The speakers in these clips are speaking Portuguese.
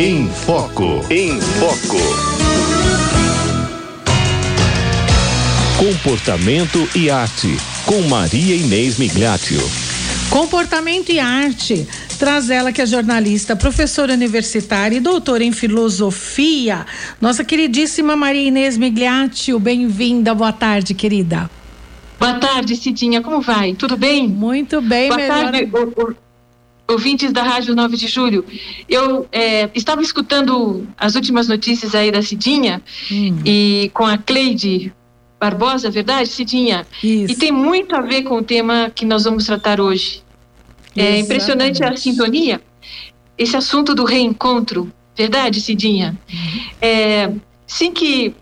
Em Foco. Em Foco. Comportamento e arte. Com Maria Inês Migliaccio. Comportamento e arte. Traz ela que é jornalista, professora universitária e doutora em filosofia. Nossa queridíssima Maria Inês Migliaccio. Bem-vinda. Boa tarde, querida. Boa tarde, Cidinha. Como vai? Tudo bem? Muito bem, Boa melhor... tarde, ouvintes da Rádio 9 de Julho. Eu é, estava escutando as últimas notícias aí da Cidinha hum. e com a Cleide Barbosa, verdade, Cidinha? Isso. E tem muito a ver com o tema que nós vamos tratar hoje. É Exatamente. impressionante a sintonia. Esse assunto do reencontro, verdade, Cidinha? Uhum. É, sim que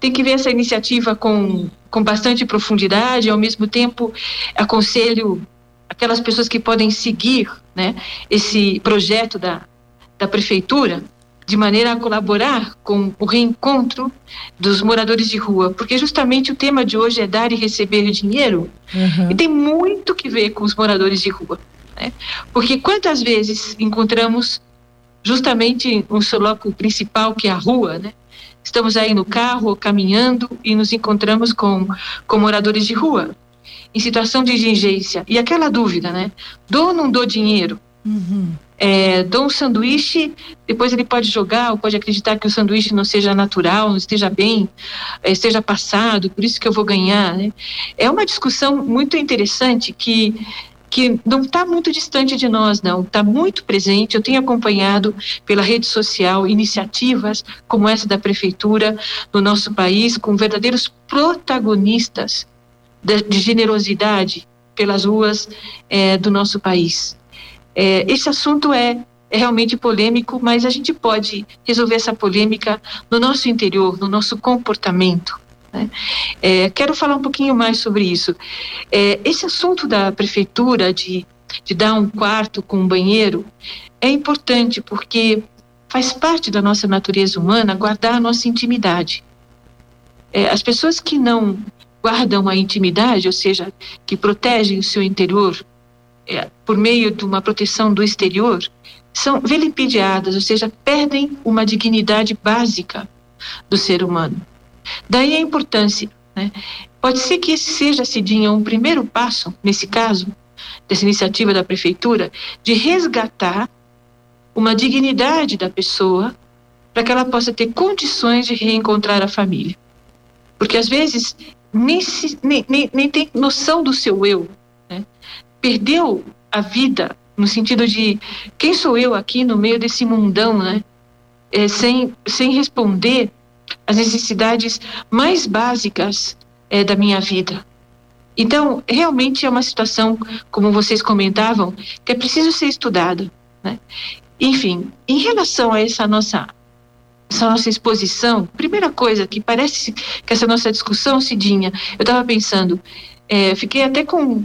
tem que ver essa iniciativa com, com bastante profundidade, ao mesmo tempo aconselho aquelas pessoas que podem seguir né, esse projeto da, da prefeitura de maneira a colaborar com o reencontro dos moradores de rua, porque justamente o tema de hoje é dar e receber dinheiro uhum. e tem muito que ver com os moradores de rua, né? Porque quantas vezes encontramos justamente um seu loco principal que é a rua, né? Estamos aí no carro, caminhando e nos encontramos com, com moradores de rua em situação de exigência. E aquela dúvida, né? Dou ou não dou dinheiro? Uhum. É, dou um sanduíche, depois ele pode jogar ou pode acreditar que o sanduíche não seja natural, não esteja bem, é, esteja passado, por isso que eu vou ganhar. Né? É uma discussão muito interessante que que não está muito distante de nós, não, está muito presente. Eu tenho acompanhado pela rede social iniciativas como essa da prefeitura no nosso país, com verdadeiros protagonistas de, de generosidade pelas ruas é, do nosso país. É, esse assunto é, é realmente polêmico, mas a gente pode resolver essa polêmica no nosso interior, no nosso comportamento. Né? É, quero falar um pouquinho mais sobre isso. É, esse assunto da prefeitura de, de dar um quarto com um banheiro é importante porque faz parte da nossa natureza humana guardar a nossa intimidade. É, as pessoas que não guardam a intimidade, ou seja, que protegem o seu interior é, por meio de uma proteção do exterior, são vilipendiadas, ou seja, perdem uma dignidade básica do ser humano. Daí a importância. Né? Pode ser que esse seja, Cidinha, um primeiro passo, nesse caso, dessa iniciativa da prefeitura, de resgatar uma dignidade da pessoa para que ela possa ter condições de reencontrar a família. Porque às vezes nem, se, nem, nem, nem tem noção do seu eu. Né? Perdeu a vida no sentido de quem sou eu aqui no meio desse mundão, né? É, sem, sem responder às necessidades mais básicas é, da minha vida. Então, realmente é uma situação, como vocês comentavam, que é preciso ser estudada. Né? Enfim, em relação a essa nossa essa nossa exposição, primeira coisa que parece que essa nossa discussão, Cidinha, eu estava pensando, é, fiquei até com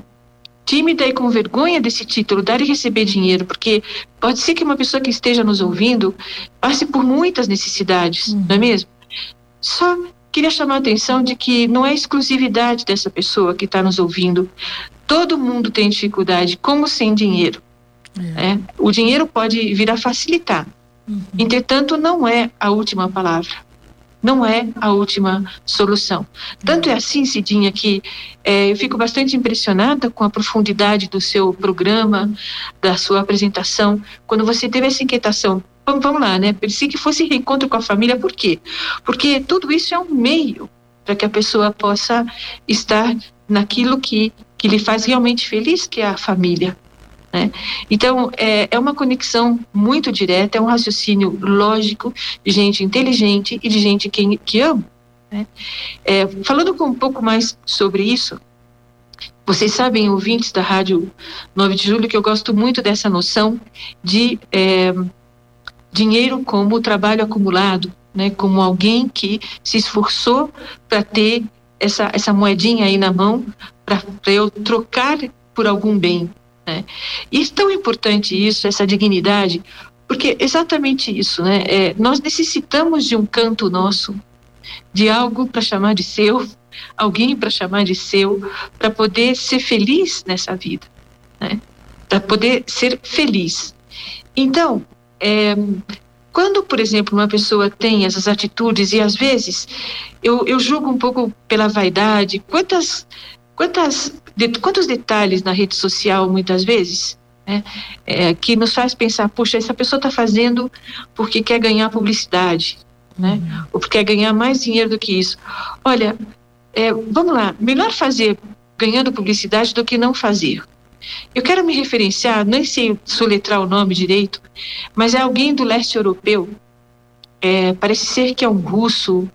tímida e com vergonha desse título, dar e receber dinheiro, porque pode ser que uma pessoa que esteja nos ouvindo passe por muitas necessidades, uhum. não é mesmo? Só queria chamar a atenção de que não é exclusividade dessa pessoa que está nos ouvindo. Todo mundo tem dificuldade, como sem dinheiro. É. É, o dinheiro pode vir a facilitar. Entretanto, não é a última palavra. Não é a última solução. Tanto é assim, Cidinha, que é, eu fico bastante impressionada com a profundidade do seu programa, da sua apresentação, quando você teve essa inquietação. Vamos, vamos lá, né? Pensei que fosse reencontro com a família, por quê? Porque tudo isso é um meio para que a pessoa possa estar naquilo que, que lhe faz realmente feliz, que é a família. Né? Então, é, é uma conexão muito direta, é um raciocínio lógico de gente inteligente e de gente que, que ama. Né? É, falando um pouco mais sobre isso, vocês sabem, ouvintes da Rádio 9 de Julho, que eu gosto muito dessa noção de é, dinheiro como trabalho acumulado, né, como alguém que se esforçou para ter essa, essa moedinha aí na mão, para eu trocar por algum bem. Né? E é tão importante isso, essa dignidade, porque exatamente isso, né? É, nós necessitamos de um canto nosso, de algo para chamar de seu, alguém para chamar de seu, para poder ser feliz nessa vida, né? Para poder ser feliz. Então, é, Quando, por exemplo, uma pessoa tem essas atitudes e às vezes eu, eu julgo um pouco pela vaidade, quantas, quantas, de, quantos detalhes na rede social muitas vezes né, é, que nos faz pensar, puxa, essa pessoa está fazendo porque quer ganhar publicidade, né, ou porque quer ganhar mais dinheiro do que isso. Olha, é, vamos lá, melhor fazer ganhando publicidade do que não fazer. Eu quero me referenciar, nem sei soletrar o nome direito, mas é alguém do leste europeu. É, parece ser que é um russo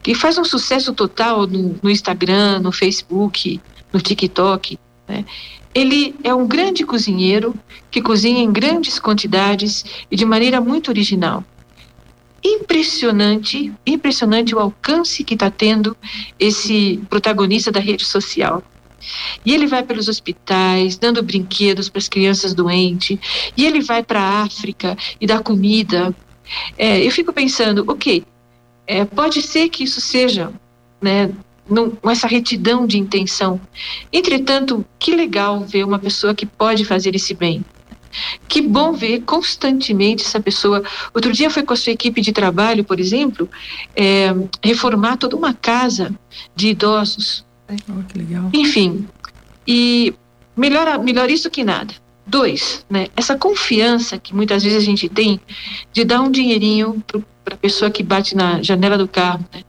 que faz um sucesso total no, no Instagram, no Facebook, no TikTok. Né? Ele é um grande cozinheiro que cozinha em grandes quantidades e de maneira muito original. Impressionante, impressionante o alcance que está tendo esse protagonista da rede social. E ele vai pelos hospitais, dando brinquedos para as crianças doentes. E ele vai para a África e dá comida. É, eu fico pensando, ok, é, pode ser que isso seja, né, com essa retidão de intenção. Entretanto, que legal ver uma pessoa que pode fazer esse bem. Que bom ver constantemente essa pessoa. Outro dia foi com a sua equipe de trabalho, por exemplo, é, reformar toda uma casa de idosos. Oh, que legal. Enfim, e melhor, melhor isso que nada. Dois, né, essa confiança que muitas vezes a gente tem de dar um dinheirinho para a pessoa que bate na janela do carro. Né?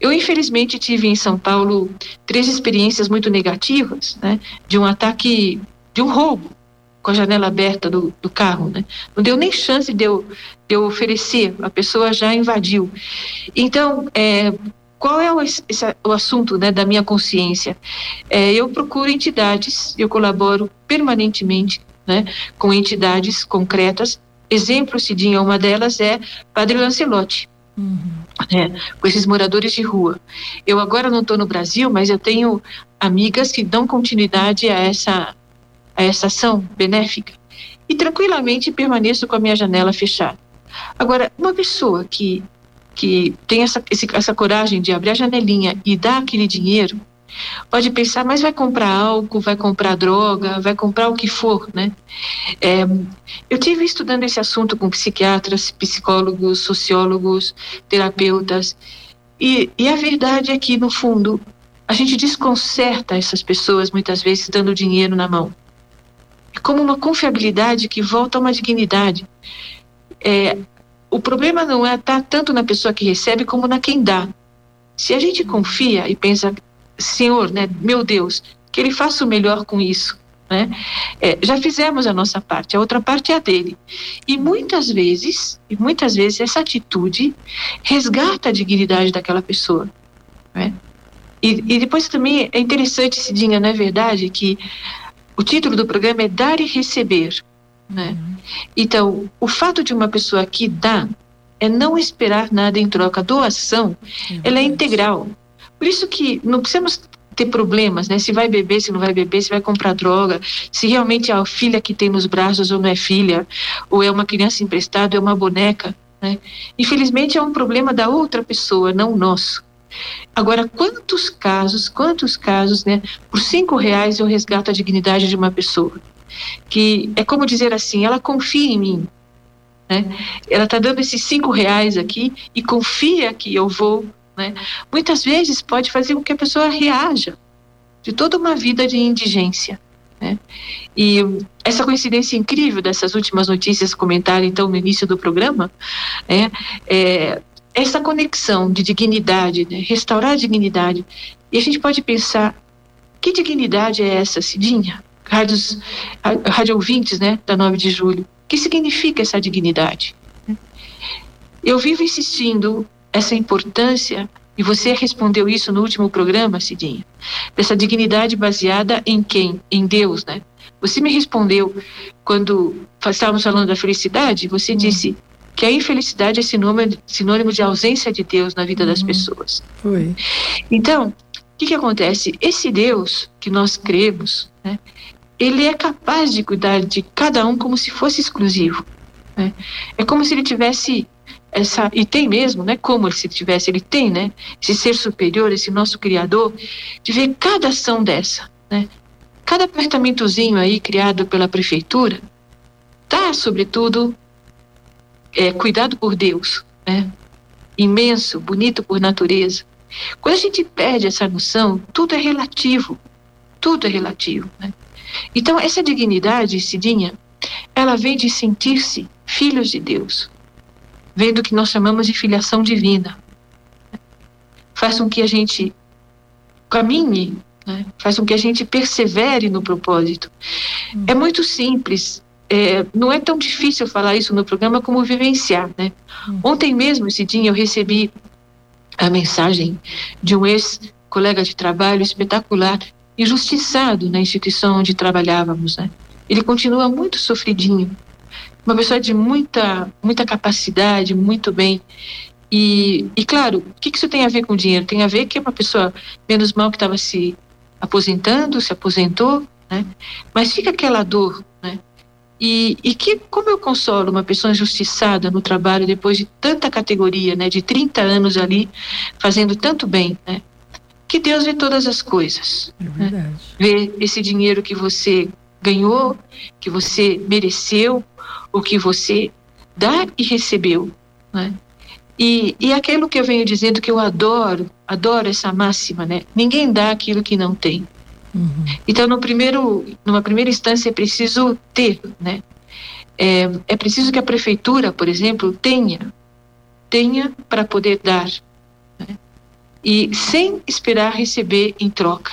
Eu, infelizmente, tive em São Paulo três experiências muito negativas, né, de um ataque, de um roubo com a janela aberta do, do carro, né? Não deu nem chance de eu, de eu oferecer, a pessoa já invadiu. Então, é, qual é o, esse, o assunto né, da minha consciência? É, eu procuro entidades, eu colaboro permanentemente né, com entidades concretas. Exemplo, Cidinha, uma delas é Padre Lancelotti. Uhum. Né, com esses moradores de rua. Eu agora não estou no Brasil, mas eu tenho amigas que dão continuidade a essa, a essa ação benéfica e tranquilamente permaneço com a minha janela fechada. Agora, uma pessoa que que tem essa, esse, essa coragem de abrir a janelinha e dar aquele dinheiro, pode pensar, mas vai comprar álcool, vai comprar droga, vai comprar o que for, né? É, eu tive estudando esse assunto com psiquiatras, psicólogos, sociólogos, terapeutas, e, e a verdade é que, no fundo, a gente desconcerta essas pessoas muitas vezes dando dinheiro na mão. É como uma confiabilidade que volta a uma dignidade. É, o problema não é estar tá tanto na pessoa que recebe como na quem dá. Se a gente confia e pensa, Senhor, né, meu Deus, que Ele faça o melhor com isso, né? É, já fizemos a nossa parte, a outra parte é a dele. E muitas vezes, e muitas vezes essa atitude resgata a dignidade daquela pessoa, né? E, e depois também é interessante, Cidinha, não é verdade, que o título do programa é Dar e Receber. Né? Então, o fato de uma pessoa que dá é não esperar nada em troca. A doação, é ela é integral. Por isso que não precisamos ter problemas, né? Se vai beber, se não vai beber, se vai comprar droga, se realmente é a filha que tem nos braços ou não é filha, ou é uma criança emprestada, é uma boneca, né? Infelizmente é um problema da outra pessoa, não nosso. Agora, quantos casos, quantos casos, né? Por cinco reais eu resgato a dignidade de uma pessoa que é como dizer assim, ela confia em mim, né? Ela está dando esses cinco reais aqui e confia que eu vou, né? Muitas vezes pode fazer com que a pessoa reaja de toda uma vida de indigência, né? E essa coincidência incrível dessas últimas notícias comentadas então no início do programa, né? É, essa conexão de dignidade, né? restaurar a dignidade. E a gente pode pensar, que dignidade é essa, Cidinha? rádios, rádio ouvintes, né, da 9 de julho. O que significa essa dignidade? Eu vivo insistindo essa importância, e você respondeu isso no último programa, Cidinha, dessa dignidade baseada em quem? Em Deus, né? Você me respondeu quando estávamos falando da felicidade, você uhum. disse que a infelicidade é sinônimo, sinônimo de ausência de Deus na vida das uhum. pessoas. Foi. Então, o que, que acontece? Esse Deus que nós cremos, né, ele é capaz de cuidar de cada um como se fosse exclusivo. Né? É como se ele tivesse essa e tem mesmo, né? Como se tivesse, ele tem, né? Esse ser superior, esse nosso criador, de ver cada ação dessa, né? Cada apartamentozinho aí criado pela prefeitura, tá, sobretudo, é, cuidado por Deus, né? imenso, bonito por natureza. Quando a gente perde essa noção, tudo é relativo. Tudo é relativo. Né? Então, essa dignidade, Cidinha, ela vem de sentir-se filhos de Deus. Vem do que nós chamamos de filiação divina. Faz com que a gente caminhe, né? faz com que a gente persevere no propósito. Hum. É muito simples. É, não é tão difícil falar isso no programa como vivenciar, né? Hum. Ontem mesmo, Cidinha, eu recebi a mensagem de um ex-colega de trabalho espetacular, injustiçado na instituição onde trabalhávamos, né? Ele continua muito sofridinho, uma pessoa de muita, muita capacidade, muito bem. E, e claro, o que, que isso tem a ver com dinheiro? Tem a ver que é uma pessoa menos mal que estava se aposentando, se aposentou, né? Mas fica aquela dor, né? E, e que, como eu consolo uma pessoa injustiçada no trabalho depois de tanta categoria, né, de 30 anos ali, fazendo tanto bem, né, que Deus vê todas as coisas. É né, vê esse dinheiro que você ganhou, que você mereceu, o que você dá e recebeu. Né? E, e aquilo que eu venho dizendo que eu adoro, adoro essa máxima, né? Ninguém dá aquilo que não tem. Uhum. Então, no primeiro, numa primeira instância, é preciso ter, né? É, é preciso que a prefeitura, por exemplo, tenha, tenha para poder dar, né? e sem esperar receber em troca.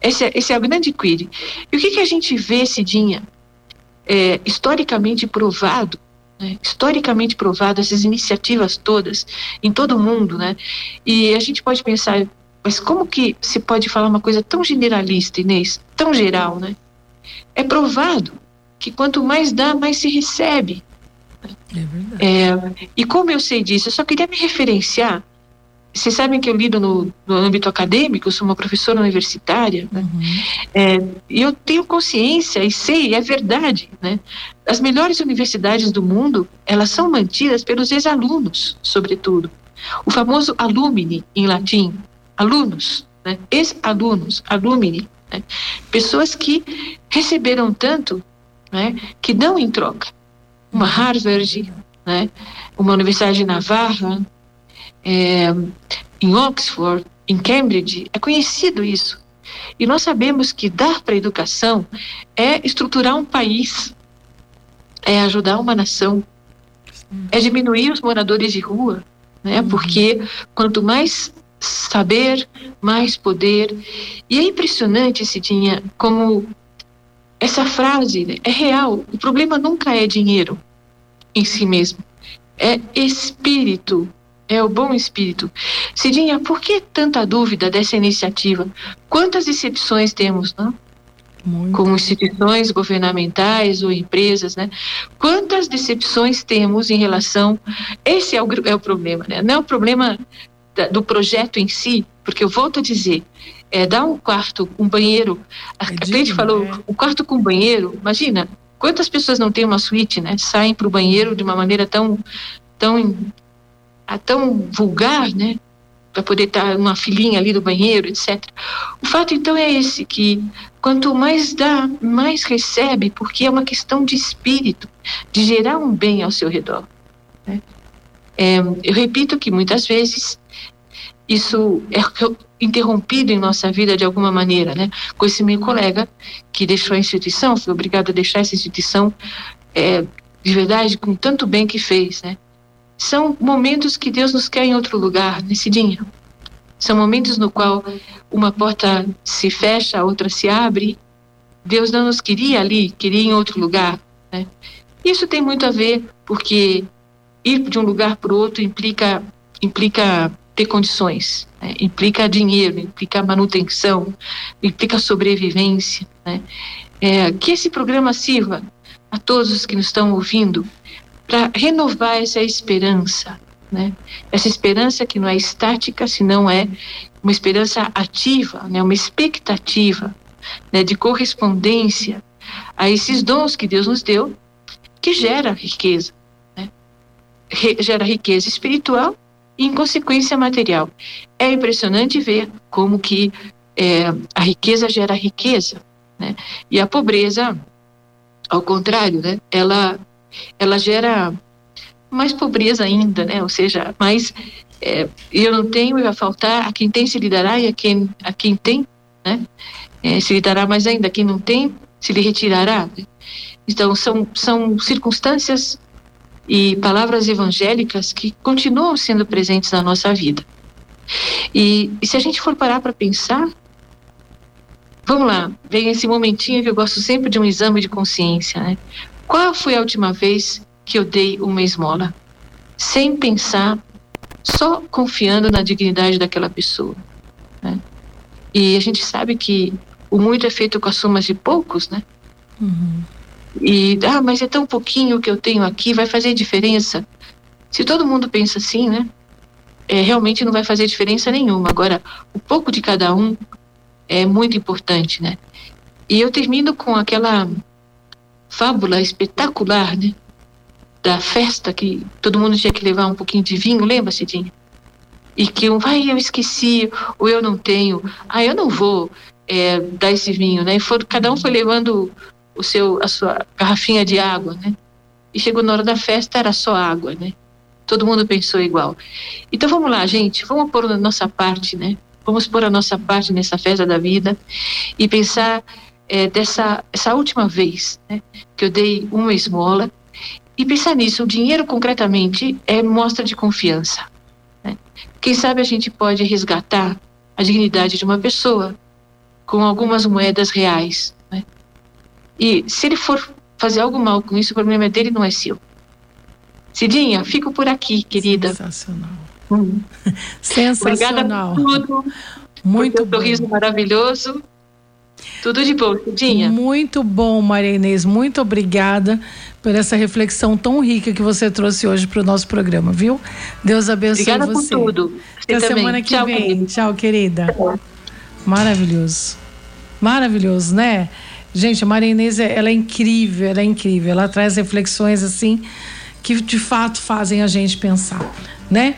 Esse, é, esse é o grande query. E o que, que a gente vê, Cidinha, é, historicamente provado, né? historicamente provado, essas iniciativas todas em todo o mundo, né? E a gente pode pensar, mas como que se pode falar uma coisa tão generalista, Inês, tão geral, né? É provado que quanto mais dá, mais se recebe. É verdade. É, e como eu sei disso, eu só queria me referenciar. Vocês sabem que eu lido no, no âmbito acadêmico, sou uma professora universitária, né? uhum. é, e eu tenho consciência e sei, é verdade, né? As melhores universidades do mundo, elas são mantidas pelos ex-alunos, sobretudo. O famoso alumni, em latim, alunos, né? ex-alunos, alumni, né? pessoas que receberam tanto né? que dão em troca. Uma Harvard, né? uma Universidade de Navarra, é, em Oxford, em Cambridge, é conhecido isso. E nós sabemos que dar para a educação é estruturar um país, é ajudar uma nação, é diminuir os moradores de rua, né? Uhum. Porque quanto mais saber, mais poder. E é impressionante, Cidinha, como essa frase né, é real. O problema nunca é dinheiro em si mesmo, é espírito, é o bom espírito. Cidinha, por que tanta dúvida dessa iniciativa? Quantas decepções temos, não? Muito. Com instituições governamentais ou empresas, né? Quantas decepções temos em relação. Esse é o, é o problema, né? Não é o problema da, do projeto em si, porque eu volto a dizer, é, dar um quarto, um banheiro. A, é gente falou, né? um quarto com banheiro, imagina, quantas pessoas não têm uma suíte, né? Saem para o banheiro de uma maneira tão, tão, tão vulgar, né? Para poder estar uma filinha ali do banheiro, etc. O fato então é esse, que quanto mais dá, mais recebe, porque é uma questão de espírito, de gerar um bem ao seu redor. Né? É, eu repito que muitas vezes isso é interrompido em nossa vida de alguma maneira, né? Com esse meu colega que deixou a instituição, foi obrigado a deixar essa instituição é, de verdade com tanto bem que fez, né? São momentos que Deus nos quer em outro lugar, nesse dia. São momentos no qual uma porta se fecha, a outra se abre. Deus não nos queria ali, queria em outro lugar, né? Isso tem muito a ver porque ir de um lugar para o outro implica implica ter condições, né? implica dinheiro, implica manutenção, implica sobrevivência. Né? É, que esse programa sirva a todos os que nos estão ouvindo para renovar essa esperança, né? essa esperança que não é estática, senão é uma esperança ativa, né? uma expectativa né? de correspondência a esses dons que Deus nos deu, que gera riqueza gera riqueza espiritual e, em consequência, material. É impressionante ver como que é, a riqueza gera riqueza, né? E a pobreza, ao contrário, né? Ela, ela gera mais pobreza ainda, né? Ou seja, mais é, eu não tenho vai faltar, a quem tem se lhe dará e a quem, a quem tem, né? É, se lhe dará mais ainda, a quem não tem se lhe retirará. Então, são, são circunstâncias e palavras evangélicas que continuam sendo presentes na nossa vida. E, e se a gente for parar para pensar, vamos lá, vem esse momentinho que eu gosto sempre de um exame de consciência, né? Qual foi a última vez que eu dei uma esmola? Sem pensar, só confiando na dignidade daquela pessoa. Né? E a gente sabe que o muito é feito com as somas de poucos, né? Uhum. E, ah, mas é tão pouquinho que eu tenho aqui, vai fazer diferença? Se todo mundo pensa assim, né? É, realmente não vai fazer diferença nenhuma. Agora, o pouco de cada um é muito importante, né? E eu termino com aquela fábula espetacular, né? Da festa que todo mundo tinha que levar um pouquinho de vinho, lembra, Cidinha? E que um, vai, eu esqueci, ou eu não tenho, ah, eu não vou é, dar esse vinho, né? E for, cada um foi levando o seu, a sua garrafinha de água, né? E chegou na hora da festa, era só água, né? Todo mundo pensou igual. Então vamos lá, gente, vamos pôr a nossa parte, né? Vamos pôr a nossa parte nessa festa da vida e pensar é, dessa essa última vez né, que eu dei uma esmola e pensar nisso. O dinheiro, concretamente, é mostra de confiança. Né? Quem sabe a gente pode resgatar a dignidade de uma pessoa com algumas moedas reais, e se ele for fazer algo mal com isso, o problema é dele, não é seu. Cidinha, fico por aqui, querida. Sensacional. Hum. Sensacional. Obrigada por tudo. Muito por sorriso maravilhoso. Tudo de bom, Cidinha. Muito bom, Maria Inês. Muito obrigada por essa reflexão tão rica que você trouxe hoje para o nosso programa, viu? Deus abençoe obrigada você. Obrigada por tudo. Até semana que Tchau, vem. Querida. Tchau, querida. Maravilhoso. Maravilhoso, né? Gente, a Maria Inês, ela é incrível, ela é incrível. Ela traz reflexões assim que de fato fazem a gente pensar, né?